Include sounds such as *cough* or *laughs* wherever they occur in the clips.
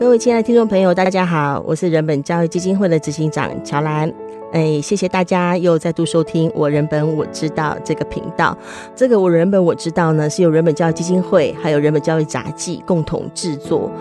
各位亲爱的听众朋友，大家好，我是人本教育基金会的执行长乔兰。哎，谢谢大家又再度收听我人本我知道这个频道。这个我人本我知道呢，是由人本教育基金会还有人本教育杂技共同制作。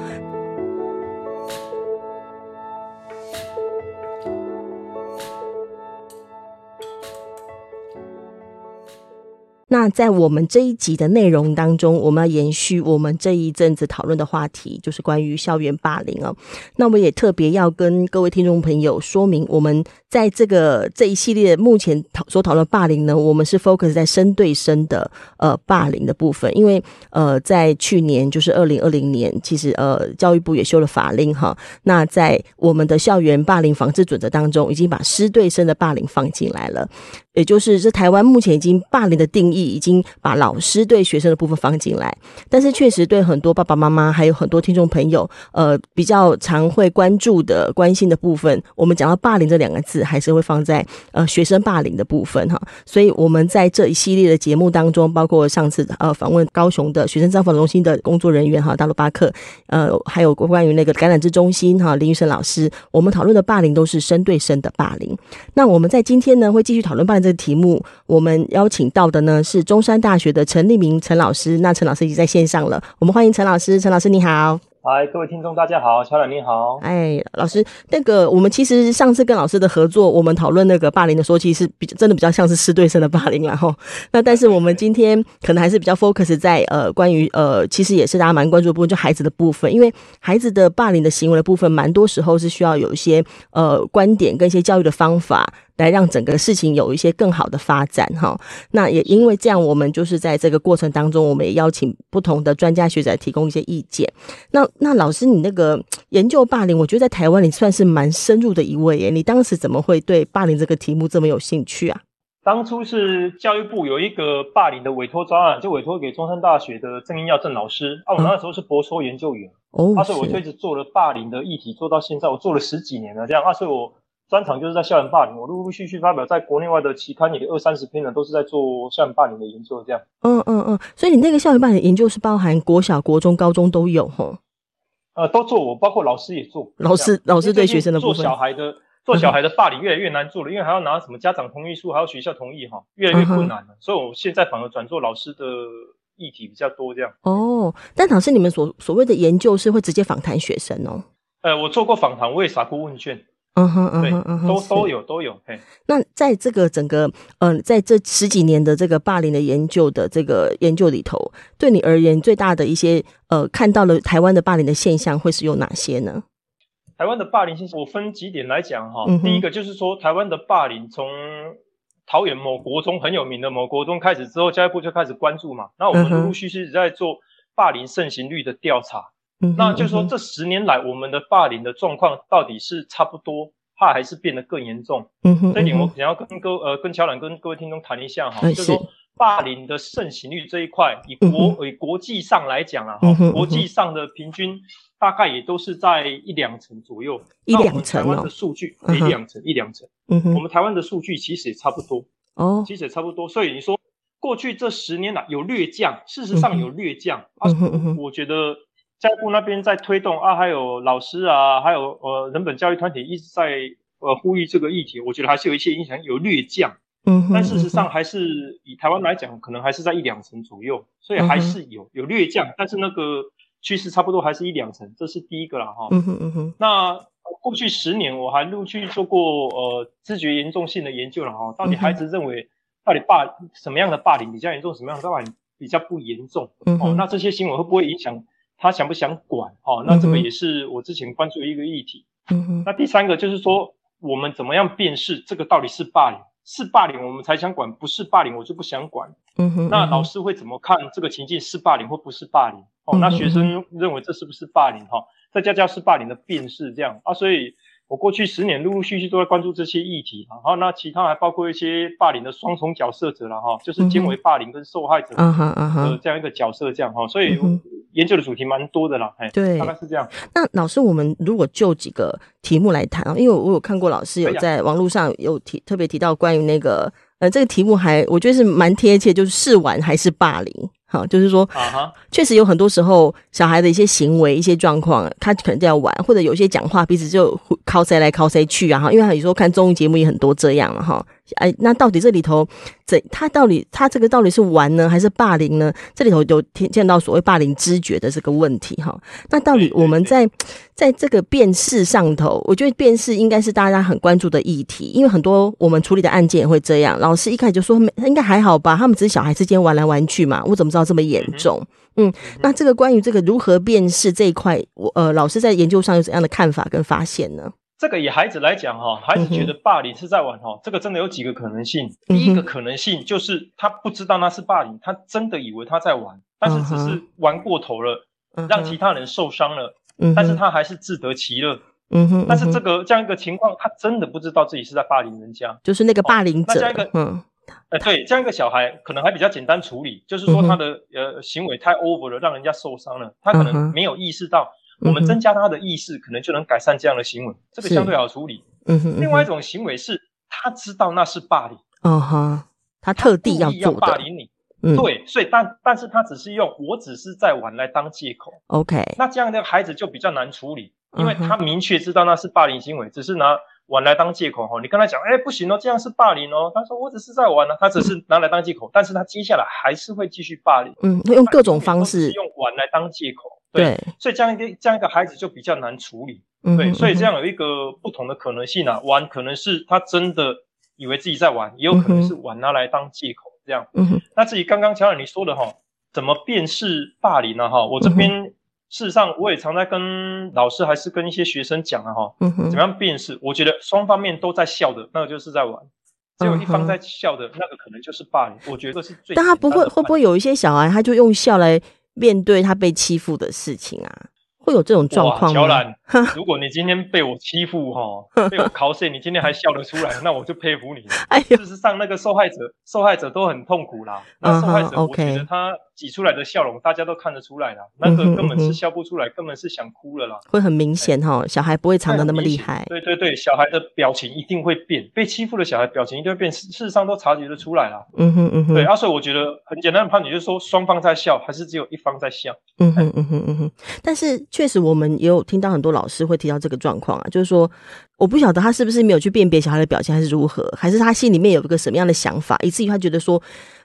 那在我们这一集的内容当中，我们要延续我们这一阵子讨论的话题，就是关于校园霸凌哦。那我也特别要跟各位听众朋友说明，我们在这个这一系列目前讨所讨论霸凌呢，我们是 focus 在生对生的呃霸凌的部分，因为呃在去年就是二零二零年，其实呃教育部也修了法令哈。那在我们的校园霸凌防治准则当中，已经把师对生的霸凌放进来了。也就是这台湾目前已经霸凌的定义，已经把老师对学生的部分放进来，但是确实对很多爸爸妈妈还有很多听众朋友，呃，比较常会关注的、关心的部分，我们讲到霸凌这两个字，还是会放在呃学生霸凌的部分哈。所以我们在这一系列的节目当中，包括上次呃访问高雄的学生造访中心的工作人员哈，大陆巴克，呃，还有关于那个橄榄枝中心哈林玉生老师，我们讨论的霸凌都是生对生的霸凌。那我们在今天呢，会继续讨论霸凌这个题目，我们邀请到的呢是中山大学的陈立明陈老师。那陈老师已经在线上了，我们欢迎陈老师。陈老师你好。嗨，各位听众大家好，小冉你好。哎，老师，那个我们其实上次跟老师的合作，我们讨论那个霸凌的时候，其实是比真的比较像是师对生的霸凌，然后 *laughs* 那但是我们今天可能还是比较 focus 在呃关于呃其实也是大家蛮关注的部分，就孩子的部分，因为孩子的霸凌的行为的部分，蛮多时候是需要有一些呃观点跟一些教育的方法。来让整个事情有一些更好的发展哈，那也因为这样，我们就是在这个过程当中，我们也邀请不同的专家学者提供一些意见。那那老师，你那个研究霸凌，我觉得在台湾你算是蛮深入的一位耶。你当时怎么会对霸凌这个题目这么有兴趣啊？当初是教育部有一个霸凌的委托专案，就委托给中山大学的郑英耀郑老师啊。我那时候是博硕研究员哦，所以我就一直做了霸凌的议题，做到现在，我做了十几年了这样啊，所以我。专长就是在校园霸凌，我陆陆续续发表在国内外的期刊，也二三十篇呢，都是在做校园霸凌的研究，这样。嗯嗯嗯，所以你那个校园霸凌研究是包含国小、国中、高中都有哈？呃，都做，我包括老师也做。老师，老师对学生的部分。做小孩的，做小孩的霸凌越来越难做了，嗯、因为还要拿什么家长同意书，还要学校同意哈，越来越困难了。嗯、所以我现在反而转做老师的议题比较多，这样。哦，但老师，你们所所谓的研究是会直接访谈学生哦？呃，我做过访谈，我也撒过问卷。嗯哼嗯哼嗯哼，都都有都有。嘿，那在这个整个嗯、呃，在这十几年的这个霸凌的研究的这个研究里头，对你而言最大的一些呃，看到了台湾的霸凌的现象会是有哪些呢？台湾的霸凌现象，我分几点来讲哈。嗯、第一个就是说，台湾的霸凌从桃园某国中很有名的某国中开始之后，教育部就开始关注嘛。那我们陆陆续续在做霸凌盛行率的调查。那就是说，这十年来我们的霸凌的状况到底是差不多，怕还是变得更严重？嗯哼，这一点我想要跟各呃跟乔冉跟各位听众谈一下哈，就是说霸凌的盛行率这一块，以国以国际上来讲啊，哈，国际上的平均大概也都是在一两成左右，一两成台湾的数据一两成一两成，嗯哼，我们台湾的数据其实也差不多哦，其实也差不多，所以你说过去这十年来有略降，事实上有略降啊，我觉得。教育部那边在推动啊，还有老师啊，还有呃人本教育团体一直在呃呼吁这个议题，我觉得还是有一些影响，有略降，嗯哼，但事实上还是以台湾来讲，可能还是在一两成左右，所以还是有有略降，但是那个趋势差不多还是一两成，这是第一个啦哈。嗯哼嗯哼。那过去十年我还陆续做过呃知觉严重性的研究了哈，到底孩子认为到底霸什么样的霸凌比较严重，什么样的霸凌比较不严重？嗯。哦，那这些行为会不会影响？他想不想管？哦，那这个也是我之前关注的一个议题。嗯哼。那第三个就是说，我们怎么样辨识这个到底是霸凌？是霸凌我们才想管，不是霸凌我就不想管。嗯哼。那老师会怎么看这个情境是霸凌或不是霸凌？哦，那学生认为这是不是霸凌？哈，在家教是霸凌的辨识这样啊，所以。我过去十年陆陆续续都在关注这些议题，然后那其他还包括一些霸凌的双重角色者了哈，就是兼为霸凌跟受害者的这样一个角色这样哈，所以研究的主题蛮多的啦，哎，对，大概是这样。那老师，我们如果就几个题目来谈啊，因为我有看过老师有在网络上有提特别提到关于那个呃这个题目还我觉得是蛮贴切，就是试玩还是霸凌。好，就是说，确实有很多时候小孩的一些行为、一些状况，他可能就要玩，或者有些讲话彼此就靠谁来靠谁去啊哈，因为他有时候看综艺节目也很多这样了哈。哎，那到底这里头，怎他到底他这个到底是玩呢，还是霸凌呢？这里头有听见到所谓霸凌知觉的这个问题哈。那到底我们在在这个辨识上头，我觉得辨识应该是大家很关注的议题，因为很多我们处理的案件也会这样。老师一开始就说没，应该还好吧，他们只是小孩之间玩来玩去嘛，我怎么知道这么严重？嗯，那这个关于这个如何辨识这一块，我呃，老师在研究上有怎样的看法跟发现呢？这个以孩子来讲哈，孩子觉得霸凌是在玩哈，这个真的有几个可能性。第一个可能性就是他不知道那是霸凌，他真的以为他在玩，但是只是玩过头了，让其他人受伤了，但是他还是自得其乐。嗯哼，但是这个这样一个情况，他真的不知道自己是在霸凌人家，就是那个霸凌者。那这样一个，嗯，呃，对，这样一个小孩可能还比较简单处理，就是说他的呃行为太 over 了，让人家受伤了，他可能没有意识到。我们增加他的意识，可能就能改善这样的行为，这个相对好处理。嗯哼。另外一种行为是，他知道那是霸凌。嗯哼。他特地要要霸凌你。嗯。对，所以但但是他只是用“我只是在玩”来当借口。OK。那这样的孩子就比较难处理，因为他明确知道那是霸凌行为，只是拿玩来当借口。哈，你跟他讲，哎，不行哦，这样是霸凌哦。他说我只是在玩呢，他只是拿来当借口，但是他接下来还是会继续霸凌。嗯，用各种方式用玩来当借口。对，对，所以这样一个这样一个孩子就比较难处理。嗯、对，所以这样有一个不同的可能性啊，玩可能是他真的以为自己在玩，也有可能是玩拿来当借口这样。嗯哼。那至于刚刚乔尔你说的哈，怎么辨识霸凌呢？哈，我这边事实上我也常在跟老师还是跟一些学生讲啊哈，嗯，怎么样辨识？我觉得双方面都在笑的那个就是在玩，只有一方在笑的那个可能就是霸凌。我觉得是最。但他不会会不会有一些小孩他就用笑来。面对他被欺负的事情啊，会有这种状况吗？乔兰，*laughs* 如果你今天被我欺负哈，*laughs* 被我考试，你今天还笑得出来，*laughs* 那我就佩服你事实上那个受害者，受害者都很痛苦啦。那受害者，我觉得他。挤出来的笑容，大家都看得出来了。那个根本是笑不出来，嗯、根本是想哭了啦。会很明显哈，小孩不会藏得那么厉害。对对对，小孩的表情一定会变，被欺负的小孩表情一定会变，事实上都察觉得出来了。嗯哼嗯哼。对，啊，所以我觉得很简单的判断就是说，双方在笑，还是只有一方在笑。嗯哼嗯哼嗯哼。但是确实，我们也有听到很多老师会提到这个状况啊，就是说，我不晓得他是不是没有去辨别小孩的表情，还是如何，还是他心里面有一个什么样的想法，以至于他觉得说，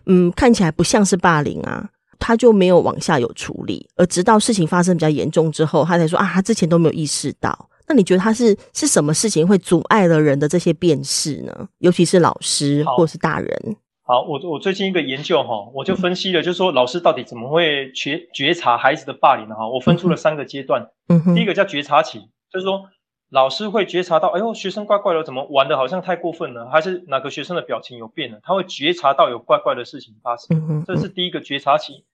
嗯，看起来不像是霸凌啊。他就没有往下有处理，而直到事情发生比较严重之后，他才说啊，他之前都没有意识到。那你觉得他是是什么事情会阻碍了人的这些辨识呢？尤其是老师或是大人。好，我我最近一个研究哈，我就分析了，就是说老师到底怎么会觉觉察孩子的霸凌呢？哈，我分出了三个阶段。嗯哼，第一个叫觉察期，就是说。老师会觉察到，哎呦，学生怪怪的，怎么玩的好像太过分了？还是哪个学生的表情有变了？他会觉察到有怪怪的事情发生，这是第一个觉察期。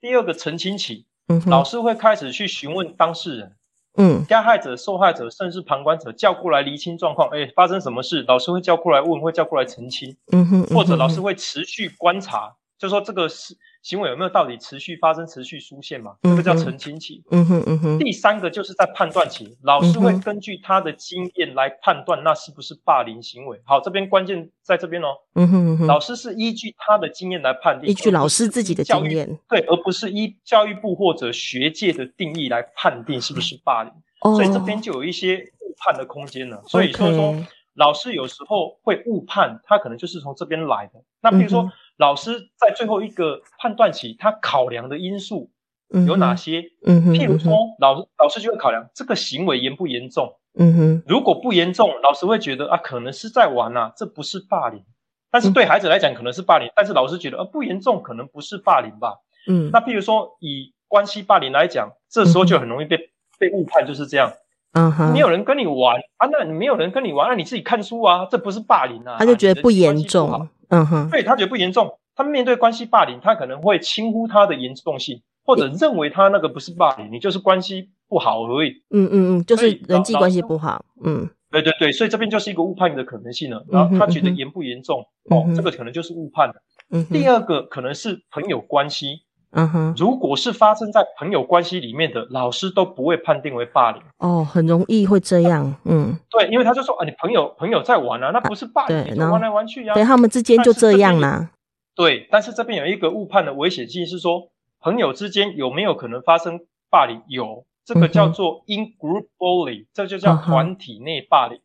第二个澄清期，老师会开始去询问当事人，嗯，加害者、受害者，甚至旁观者，叫过来厘清状况。哎，发生什么事？老师会叫过来问，会叫过来澄清，嗯哼，或者老师会持续观察，就说这个是。行为有没有到底持续发生、持续出现嘛？这个叫澄清期。嗯哼嗯哼。第三个就是在判断期，老师会根据他的经验来判断那是不是霸凌行为。好，这边关键在这边哦。嗯哼嗯哼。老师是依据他的经验来判定，依据老师自己的经验，对，而不是依教育部或者学界的定义来判定是不是霸凌。哦。所以这边就有一些误判的空间了。所以说说，老师有时候会误判，他可能就是从这边来的。那比如说。老师在最后一个判断期，他考量的因素有哪些？嗯哼，譬如说，老师老师就会考量这个行为严不严重。嗯哼，如果不严重，老师会觉得啊，可能是在玩啊，这不是霸凌。但是对孩子来讲，可能是霸凌。但是老师觉得啊，不严重，可能不是霸凌吧。嗯，那譬如说，以关系霸凌来讲，这时候就很容易被被误判，就是这样。嗯哼，没有人跟你玩啊，那你没有人跟你玩，那你自己看书啊，这不是霸凌啊。他就觉得不严重。嗯哼，所以，他觉得不严重，他面对关系霸凌，他可能会轻忽他的严重性，或者认为他那个不是霸凌，你就是关系不好而已。嗯嗯嗯，就是人际关系不好。嗯，对对对，所以这边就是一个误判的可能性了。然后他觉得严不严重，哦，这个可能就是误判了。嗯，第二个可能是朋友关系。嗯哼，如果是发生在朋友关系里面的，老师都不会判定为霸凌。哦，很容易会这样。嗯，对，因为他就说啊，你朋友朋友在玩啊，那不是霸凌，对，玩来玩去呀。对，他们之间就这样啦。对，但是这边有一个误判的危险性是说，朋友之间有没有可能发生霸凌？有，这个叫做 in-group bully，这就叫团体内霸凌。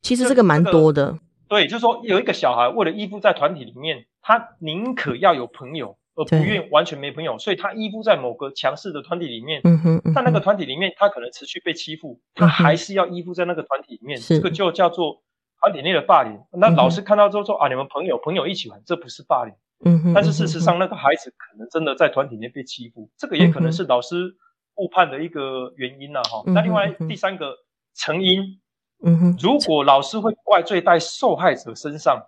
其实这个蛮多的。这个、对，就是说有一个小孩为了依附在团体里面，他宁可要有朋友，而不愿完全没朋友，所以他依附在某个强势的团体里面。嗯哼，在那个团体里面，他可能持续被欺负，他还是要依附在那个团体里面。这个就叫做团体内的霸凌。那老师看到之后说啊，你们朋友朋友一起玩，这不是霸凌。嗯哼，但是事实上，那个孩子可能真的在团体内被欺负，这个也可能是老师误判的一个原因了。哈，那另外第三个成因，嗯哼，如果老师会怪罪在受害者身上，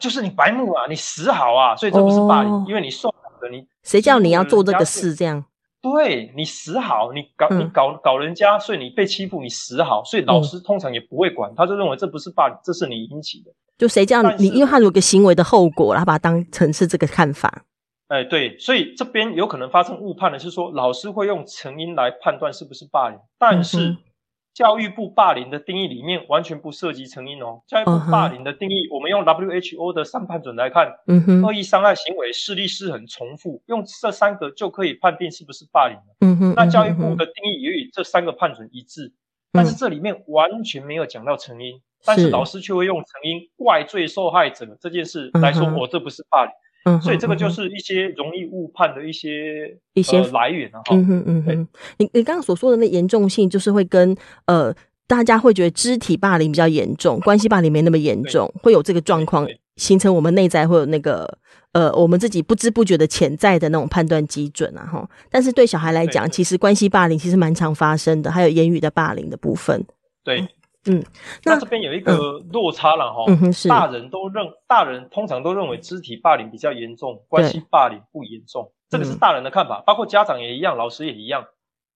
就是你白目啊，你死好啊，所以这不是霸凌，因为你受你谁叫你要做这个事这样？对，你死好，你搞你搞搞人家，所以你被欺负，你死好，所以老师通常也不会管，他就认为这不是霸凌，这是你引起的。就谁叫你？因为他有个行为的后果，他把它当成是这个看法。哎，对，所以这边有可能发生误判的是说，老师会用成因来判断是不是霸凌，但是教育部霸凌的定义里面完全不涉及成因哦。教育部霸凌的定义，我们用 WHO 的三判准来看，嗯哼，恶意伤害行为、势力失衡、重复，用这三个就可以判定是不是霸凌。嗯哼，那教育部的定义也与这三个判准一致，但是这里面完全没有讲到成因。但是老师却会用成因怪罪受害者这件事来说，我、这不是霸凌，嗯、所以这个就是一些容易误判的一些一些、呃、来源啊。嗯哼嗯哼，你你刚刚所说的那严重性，就是会跟呃大家会觉得肢体霸凌比较严重，*laughs* 关系霸凌没那么严重，会有这个状况形成我们内在会有那个呃我们自己不知不觉的潜在的那种判断基准啊哈。但是对小孩来讲，其实关系霸凌其实蛮常发生的，还有言语的霸凌的部分。对。嗯，那，那这边有一个落差了哈。嗯，是。大人都认，大人通常都认为肢体霸凌比较严重，关系霸凌不严重。这个是大人的看法，包括家长也一样，老师也一样。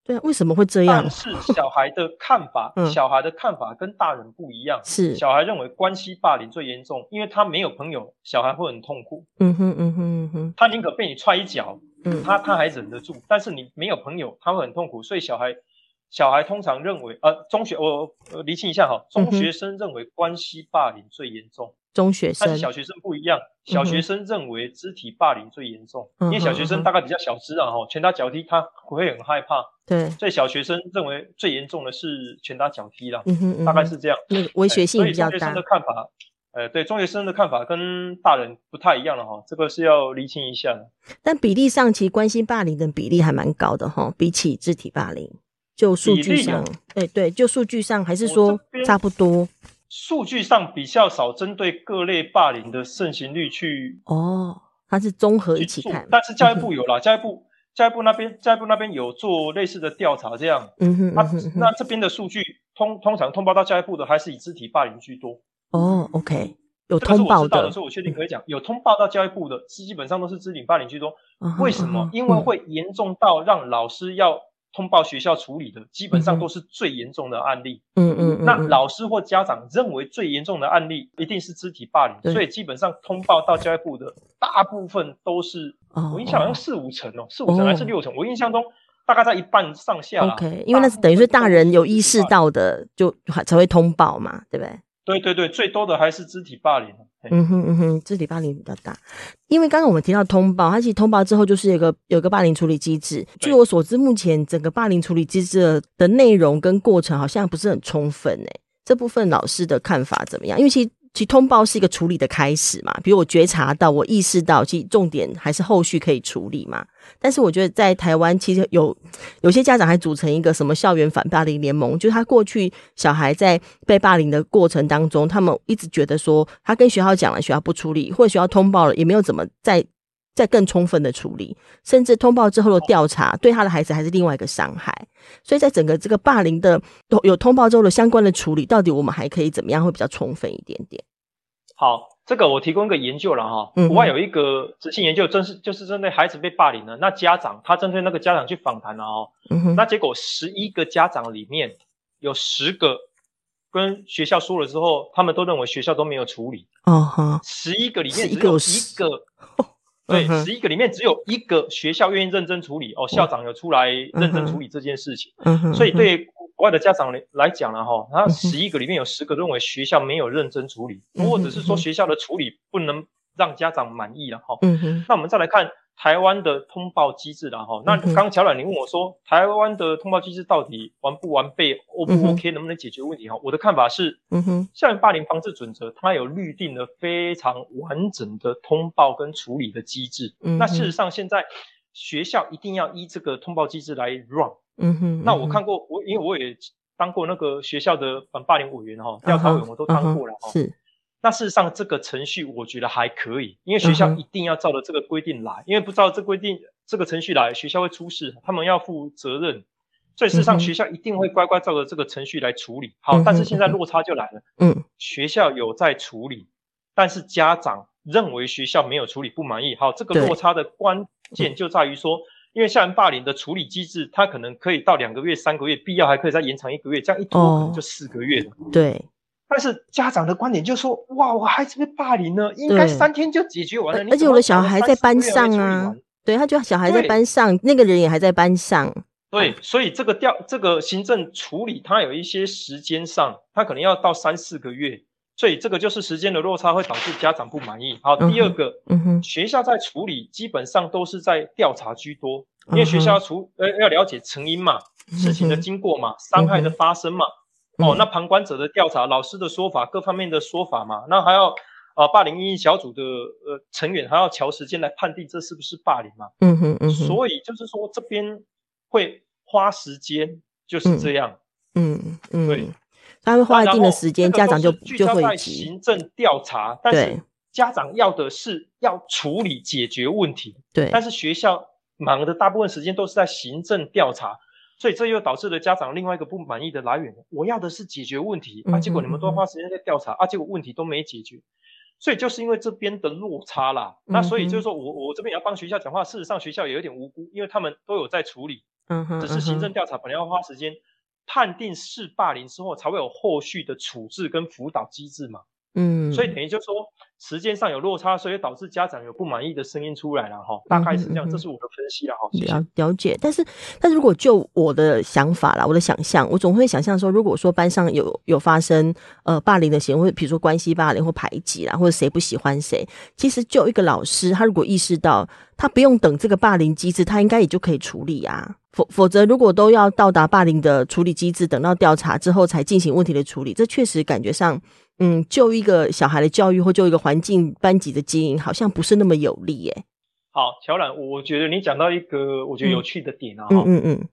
对啊，为什么会这样？但是小孩的看法，*laughs* 小孩的看法跟大人不一样。是。小孩认为关系霸凌最严重，因为他没有朋友，小孩会很痛苦。嗯哼嗯哼嗯哼。他宁可被你踹一脚，嗯，他他还忍得住，但是你没有朋友，他会很痛苦，所以小孩。小孩通常认为，呃，中学我呃厘清一下哈，中学生认为关系霸凌最严重，中学生，但是小学生不一样，小学生认为肢体霸凌最严重，嗯、因为小学生大概比较小只啊哈，拳打脚踢他不会很害怕，对，所以小学生认为最严重的是拳打脚踢啦，嗯哼，嗯哼，大概是这样，那个威胁性比较大。所以中学生的看法，呃，对，中学生的看法跟大人不太一样了哈，这个是要厘清一下的。但比例上，其实关系霸凌的比例还蛮高的哈，比起肢体霸凌。就数据上，对对，就数据上还是说差不多。数据上比较少针对各类霸凌的盛行率去哦，它是综合一起看。但是教育部有啦，教育部教育部那边教育部那边有做类似的调查，这样。嗯哼，那那这边的数据通通常通报到教育部的还是以肢体霸凌居多。哦，OK，有通报的，所以我确定可以讲，有通报到教育部的，基本上都是肢体霸凌居多。为什么？因为会严重到让老师要。通报学校处理的基本上都是最严重的案例。嗯嗯，那老师或家长认为最严重的案例一定是肢体霸凌，所以基本上通报到教育部的大部分都是，我印象好像四五成哦，四五成还是六成？我印象中大概在一半上下。OK，因为那是等于是大人有意识到的，就才会通报嘛，对不对？对对对，最多的还是肢体霸凌。嗯哼嗯哼，肢体霸凌比较大，因为刚刚我们提到通报，它其实通报之后就是有一个有个霸凌处理机制。据我所知，目前整个霸凌处理机制的的内容跟过程好像不是很充分诶，这部分老师的看法怎么样？因为其实。其实通报是一个处理的开始嘛，比如我觉察到，我意识到，其实重点还是后续可以处理嘛。但是我觉得在台湾，其实有有些家长还组成一个什么校园反霸凌联盟，就是他过去小孩在被霸凌的过程当中，他们一直觉得说，他跟学校讲了，学校不处理，或者学校通报了，也没有怎么在。再更充分的处理，甚至通报之后的调查，对他的孩子还是另外一个伤害。所以在整个这个霸凌的有通报之后的相关的处理，到底我们还可以怎么样会比较充分一点点？好，这个我提供一个研究了哈，国外有一个执行研究，真是就是针对孩子被霸凌的，那家长他针对那个家长去访谈了哦，那结果十一个家长里面有十个跟学校说了之后，他们都认为学校都没有处理。哦哈，十一个里面只有一个。*laughs* 对，十一个里面只有一个学校愿意认真处理哦，校长有出来认真处理这件事情。所以对国外的家长来来讲了，哈，他十一个里面有十个认为学校没有认真处理，或者是说学校的处理不能让家长满意了哈。那我们再来看台湾的通报机制了哈。那刚乔兰你问我说，台湾的通报机制到底完不完备，O 不 OK，能不能解决问题哈？我的看法是，嗯哼，校园霸凌防治准则它有律定了非常完整的通报跟处理的机制。嗯那事实上现在学校一定要依这个通报机制来 run。嗯哼，那我看过，我因为我也当过那个学校的反霸凌委员哈，调查委员我都当过了哈。是。那事实上，这个程序我觉得还可以，因为学校一定要照着这个规定来，因为不照这规定这个程序来，学校会出事，他们要负责任。所以事实上，学校一定会乖乖照着这个程序来处理。好，但是现在落差就来了，嗯，学校有在处理，但是家长认为学校没有处理，不满意。好，这个落差的关键就在于说，因为校园霸凌的处理机制，它可能可以到两个月、三个月，必要还可以再延长一个月，这样一拖可能就四个月了。对。但是家长的观点就是说，哇，我孩子被霸凌了，应该三天就解决完了。而且我的小孩在班上啊，对，他就小孩在班上，那个人也还在班上。对，所以这个调这个行政处理，它有一些时间上，它可能要到三四个月，所以这个就是时间的落差会导致家长不满意。好，第二个，嗯哼，学校在处理基本上都是在调查居多，因为学校要处呃要了解成因嘛，事情的经过嘛，伤害的发生嘛。哦，那旁观者的调查，老师的说法，各方面的说法嘛，那还要啊、呃，霸凌因应小组的呃成员还要调时间来判定这是不是霸凌嘛？嗯哼嗯哼。所以就是说这边会花时间，就是这样。嗯嗯，嗯。对，他会花一定的时间，家长就就会在行政调查，但是家长要的是要处理解决问题。对。但是学校忙的大部分时间都是在行政调查。所以这又导致了家长另外一个不满意的来源。我要的是解决问题啊，结果你们都花时间在调查啊，结果问题都没解决。所以就是因为这边的落差啦。那所以就是说我我这边也要帮学校讲话。事实上学校也有点无辜，因为他们都有在处理，只是行政调查本来要花时间，判定是霸凌之后才会有后续的处置跟辅导机制嘛。嗯，所以等于就是说。时间上有落差，所以导致家长有不满意的声音出来了哈，大概是这样，嗯、这是我的分析了哈。了了解，但是但是如果就我的想法啦，我的想象，我总会想象说，如果说班上有有发生呃霸凌的行为，比如说关系霸凌或排挤啦，或者谁不喜欢谁，其实就一个老师，他如果意识到他不用等这个霸凌机制，他应该也就可以处理啊。否否则，如果都要到达霸凌的处理机制，等到调查之后才进行问题的处理，这确实感觉上。嗯，就一个小孩的教育或就一个环境班级的经营，好像不是那么有利耶。好，乔冉，我觉得你讲到一个我觉得有趣的点啊，嗯嗯嗯，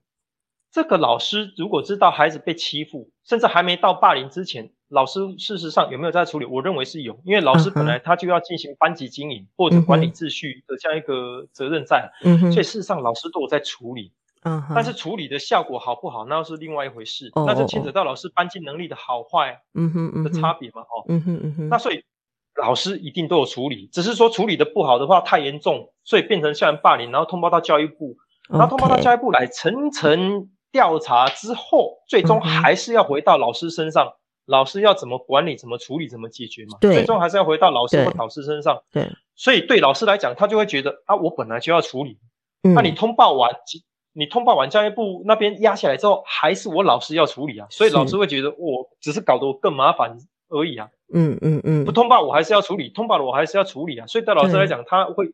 这个老师如果知道孩子被欺负，甚至还没到霸凌之前，老师事实上有没有在处理？我认为是有，因为老师本来他就要进行班级经营或者管理秩序的这样一个责任在，嗯哼，所以事实上老师都有在处理。嗯，但是处理的效果好不好，那又是另外一回事。那是牵扯到老师班级能力的好坏，嗯哼，的差别嘛，哦，嗯哼嗯哼。那所以老师一定都有处理，只是说处理的不好的话太严重，所以变成校园霸凌，然后通报到教育部，然后通报到教育部来层层调查之后，最终还是要回到老师身上，老师要怎么管理、怎么处理、怎么解决嘛？对，最终还是要回到老师或导师身上。对，所以对老师来讲，他就会觉得啊，我本来就要处理，那你通报完。你通报完教育部那边压下来之后，还是我老师要处理啊，所以老师会觉得我只是搞得我更麻烦而已啊。嗯嗯嗯，不通报我还是要处理，通报了我还是要处理啊。所以对老师来讲，他会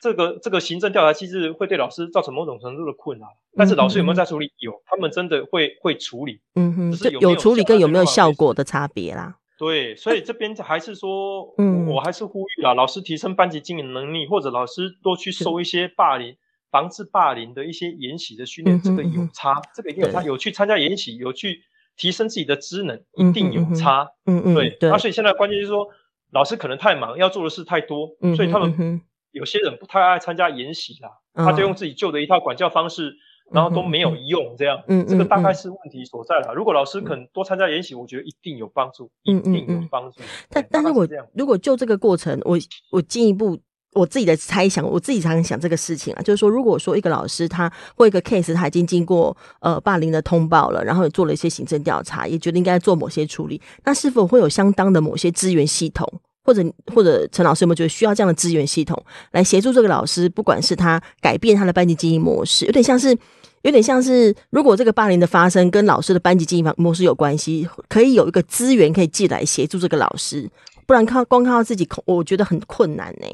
这个这个行政调查机制会对老师造成某种程度的困扰。但是老师有没有在处理？有，他们真的会会处理。嗯哼，有没有，有处理跟有没有效果的差别啦。对，所以这边还是说，嗯，我还是呼吁啦，老师提升班级经营能力，或者老师多去收一些霸凌。防治霸凌的一些研习的训练，这个有差，这个一定有差。有去参加研习，有去提升自己的知能，一定有差。嗯嗯，对。那所以现在关键就是说，老师可能太忙，要做的事太多，所以他们有些人不太爱参加研习啦，他就用自己旧的一套管教方式，然后都没有用，这样。嗯，这个大概是问题所在了。如果老师肯多参加研习，我觉得一定有帮助，一定有帮助。但但是我如果就这个过程，我我进一步。我自己的猜想，我自己常常想这个事情啊，就是说，如果说一个老师他或一个 case 他已经经过呃霸凌的通报了，然后也做了一些行政调查，也觉得应该做某些处理，那是否会有相当的某些资源系统，或者或者陈老师有没有觉得需要这样的资源系统来协助这个老师，不管是他改变他的班级经营模式，有点像是有点像是，如果这个霸凌的发生跟老师的班级经营模式有关系，可以有一个资源可以寄来协助这个老师，不然靠光靠自己，我觉得很困难呢、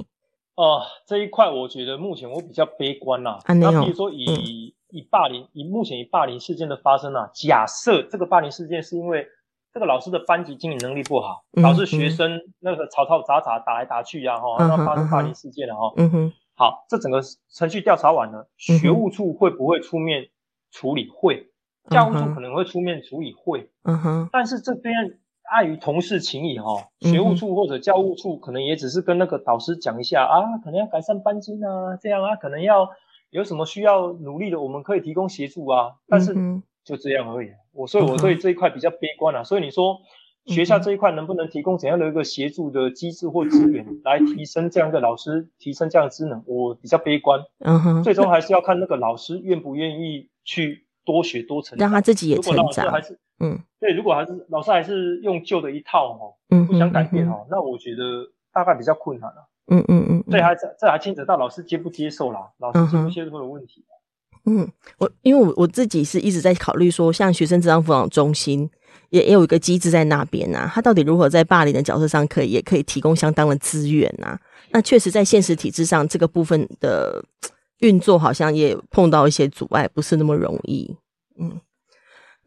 哦、呃，这一块我觉得目前我比较悲观啦、啊。啊、那比如说以、嗯、以霸凌，以目前以霸凌事件的发生啊，假设这个霸凌事件是因为这个老师的班级经营能力不好，导致学生那个吵吵杂杂打来打去呀，哈，然后发生霸凌事件了哈。嗯哼。好，这整个程序调查完了，学务处会不会出面处理？会。教务处可能会出面处理，会。嗯哼。但是这边。碍于同事情谊哈，学务处或者教务处可能也只是跟那个导师讲一下啊，可能要改善班级啊，这样啊，可能要有什么需要努力的，我们可以提供协助啊。但是就这样而已。我所以我对这一块比较悲观啊。所以你说学校这一块能不能提供怎样的一个协助的机制或资源来提升这样的老师，提升这样的职能？我比较悲观。嗯哼，最终还是要看那个老师愿不愿意去多学多成长，让他自己也成长。嗯，对，如果还是老师还是用旧的一套哦，嗯，不想改变哦，那我觉得大概比较困难了。嗯嗯嗯，这还这这还牵扯到老师接不接受啦，老师接不接受的问题。嗯，我因为我我自己是一直在考虑说，像学生职场辅导中心也也有一个机制在那边呐，他到底如何在霸凌的角色上可以也可以提供相当的资源呐？那确实在现实体制上这个部分的运作好像也碰到一些阻碍，不是那么容易。嗯。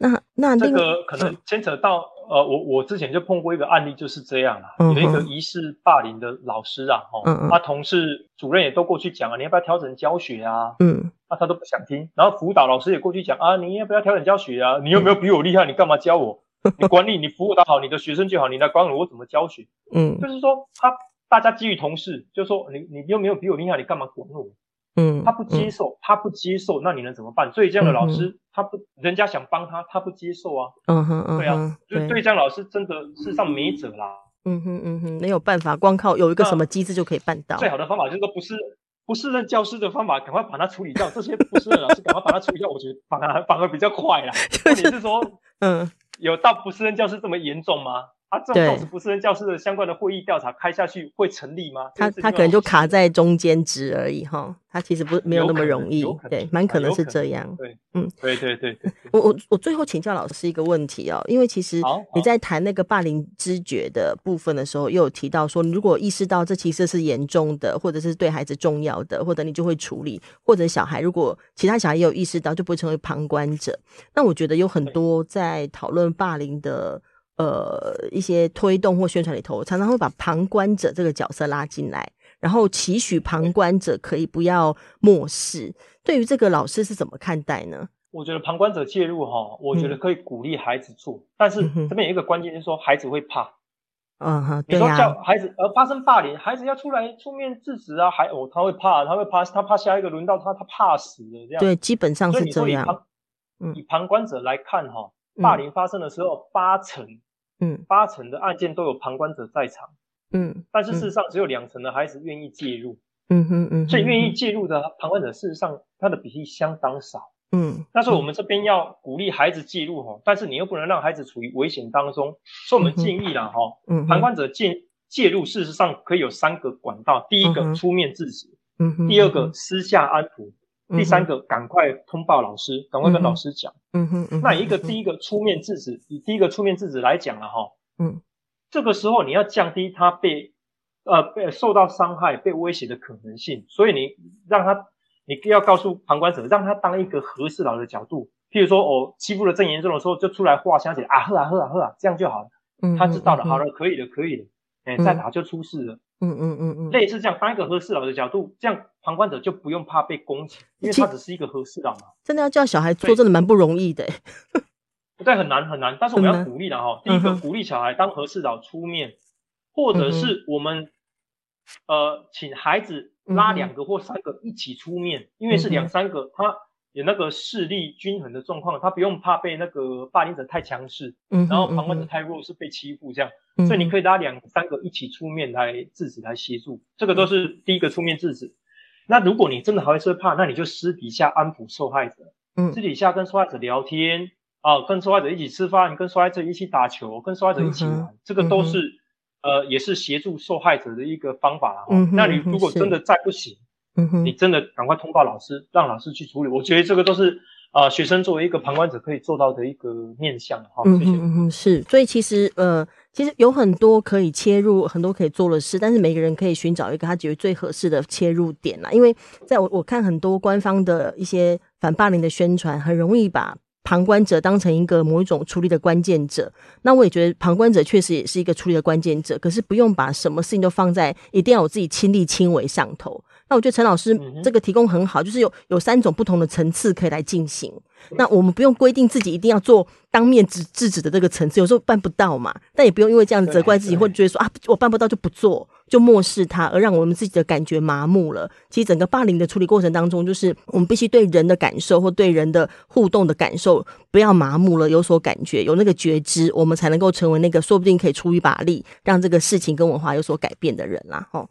那那这个可能牵扯到、嗯、呃，我我之前就碰过一个案例，就是这样啊，嗯、有一个疑似霸凌的老师啊，哦，他、同事主任也都过去讲啊，你要不要调整教学啊？嗯，那、啊、他都不想听，然后辅导老师也过去讲啊，你要不要调整教学啊？你有没有比我厉害？你干嘛教我？你管理你辅导好你的学生就好，你来管我我怎么教学？嗯，就是说他大家基于同事，就说你你又没有比我厉害，你干嘛管我？嗯，他不接受，嗯、他不接受，那你能怎么办？所以这样的老师，嗯、他不，人家想帮他，他不接受啊。嗯哼，嗯哼对啊，对就对这样老师真的事实上没辙啦。嗯哼嗯哼，没有办法，光靠有一个什么机制就可以办到。最好的方法就是说，不是不是任教师的方法，赶快把他处理掉。这些不是任老师，赶快把他处理掉。我觉得反而反而比较快啦。*laughs* 就是、你是说，嗯，有到不是任教师这么严重吗？啊，这种不适任教师的相关的会议调查开下去会成立吗？他他可能就卡在中间值而已哈，他其实不没有那么容易，对，蛮可能是这样。对，嗯，对对对对。我我我最后请教老师一个问题哦，因为其实你在谈那个霸凌知觉的部分的时候，又有提到说，如果意识到这其实是严重的，或者是对孩子重要的，或者你就会处理，或者小孩如果其他小孩也有意识到，就不会成为旁观者。那我觉得有很多在讨论霸凌的。呃，一些推动或宣传里头，常常会把旁观者这个角色拉进来，然后期许旁观者可以不要漠视。对于这个老师是怎么看待呢？我觉得旁观者介入哈，我觉得可以鼓励孩子做，嗯、但是这边有一个关键就是说，孩子会怕。嗯哼，对啊、你说叫孩子呃发生霸凌，孩子要出来出面制止啊，还哦他会怕，他会怕，他怕下一个轮到他，他怕死了这样。对，基本上是这样。以旁，嗯、以旁观者来看哈。霸凌发生的时候，八成，嗯，八成的案件都有旁观者在场，嗯，但是事实上只有两成的孩子愿意介入，嗯哼嗯，所以愿意。介入的旁观者事实上他的比例相当少，嗯，但是我们这边要鼓励孩子介入哈，但是你又不能让孩子处于危险当中，所以我们建议啦哈，嗯，旁观者介介入事实上可以有三个管道，第一个出面制止，嗯哼，第二个私下安抚。第三个，赶快通报老师，赶快跟老师讲。嗯哼，嗯，那一个第一个出面制止，以第一个出面制止来讲了哈，嗯，这个时候你要降低他被呃被受到伤害、被威胁的可能性，所以你让他，你要告诉旁观者，让他当一个和事佬的角度，譬如说哦，欺负的正严重的时候，就出来画枪写啊呵啊呵啊呵啊，这样就好了。嗯，他知道了，好了，可以了，可以了，哎，再打就出事了。嗯嗯嗯嗯，类似这样，当一个和事佬的角度，这样旁观者就不用怕被攻击，因为他只是一个和事佬嘛。真的要叫小孩做，真的蛮不容易的。不对，很难很难，但是我们要鼓励的哈。第一个鼓励小孩当和事佬出面，或者是我们呃请孩子拉两个或三个一起出面，因为是两三个他。有那个势力均衡的状况，他不用怕被那个霸凌者太强势，嗯，然后旁观者太弱势被欺负这样，嗯、所以你可以拉两三个一起出面来制止来协助，这个都是第一个出面制止。那如果你真的还是会怕，那你就私底下安抚受害者，嗯，私底下跟受害者聊天啊，跟受害者一起吃饭，跟受害者一起打球，跟受害者一起玩，嗯、这个都是、嗯、呃也是协助受害者的一个方法那你如果真的再不行。嗯哼，你真的赶快通报老师，让老师去处理。我觉得这个都是啊、呃，学生作为一个旁观者可以做到的一个面向哈。谢谢。嗯哼，是。所以其实呃，其实有很多可以切入，很多可以做的事，但是每个人可以寻找一个他觉得最合适的切入点啦。因为在我我看很多官方的一些反霸凌的宣传，很容易把旁观者当成一个某一种处理的关键者。那我也觉得旁观者确实也是一个处理的关键者，可是不用把什么事情都放在一定要我自己亲力亲为上头。那我觉得陈老师这个提供很好，就是有有三种不同的层次可以来进行。那我们不用规定自己一定要做当面制制止的这个层次，有时候办不到嘛。但也不用因为这样子责怪自己，或者觉得说啊，我办不到就不做，就漠视它，而让我们自己的感觉麻木了。其实整个霸凌的处理过程当中，就是我们必须对人的感受或对人的互动的感受不要麻木了，有所感觉，有那个觉知，我们才能够成为那个说不定可以出一把力，让这个事情跟文化有所改变的人啦。吼。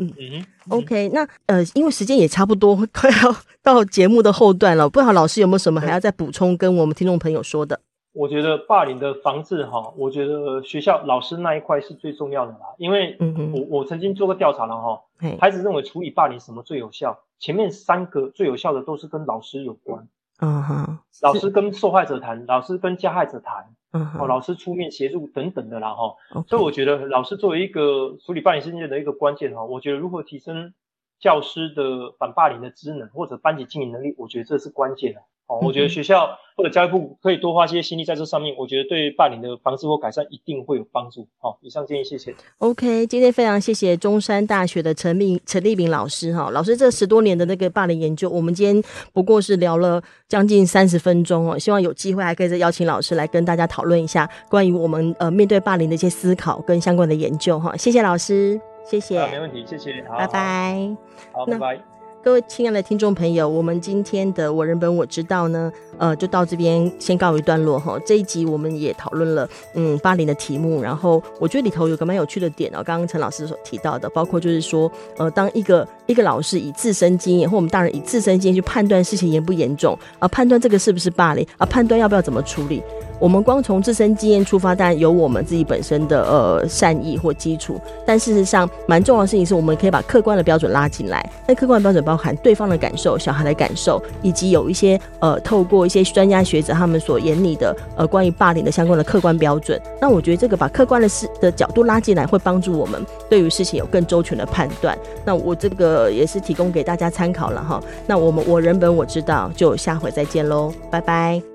嗯。嗯，OK，那呃，因为时间也差不多，快要到节目的后段了，*laughs* 不知道老师有没有什么还要再补充跟我们听众朋友说的？我觉得霸凌的防治哈，我觉得学校老师那一块是最重要的啦，因为我我曾经做过调查了哈，孩子认为处理霸凌什么最有效？前面三个最有效的都是跟老师有关，嗯哼，老师跟受害者谈，老师跟加害者谈。嗯，哦，老师出面协助等等的啦，哈.所以我觉得老师作为一个处理霸凌事件的一个关键哈，我觉得如何提升教师的反霸凌的职能或者班级经营能力，我觉得这是关键的。哦，我觉得学校或者教育部可以多花些心力在这上面，我觉得对霸凌的防治或改善一定会有帮助。好，以上建议，谢谢。OK，今天非常谢谢中山大学的陈立陈立明老师哈，老师这十多年的那个霸凌研究，我们今天不过是聊了将近三十分钟哦，希望有机会还可以再邀请老师来跟大家讨论一下关于我们呃面对霸凌的一些思考跟相关的研究哈。谢谢老师，谢谢。啊，没问题，谢谢，好，拜拜。好，拜拜。各位亲爱的听众朋友，我们今天的我人本我知道呢，呃，就到这边先告一段落哈。这一集我们也讨论了嗯霸凌的题目，然后我觉得里头有个蛮有趣的点哦，刚刚陈老师所提到的，包括就是说，呃，当一个一个老师以自身经验或我们大人以自身经验去判断事情严不严重啊，判断这个是不是霸凌啊，判断要不要怎么处理。我们光从自身经验出发，当然有我们自己本身的呃善意或基础，但事实上蛮重要的事情是，我们可以把客观的标准拉进来。那客观的标准包含对方的感受、小孩的感受，以及有一些呃透过一些专家学者他们所眼里的呃关于霸凌的相关的客观标准。那我觉得这个把客观的事的角度拉进来，会帮助我们对于事情有更周全的判断。那我这个也是提供给大家参考了哈。那我们我人本我知道，就下回再见喽，拜拜。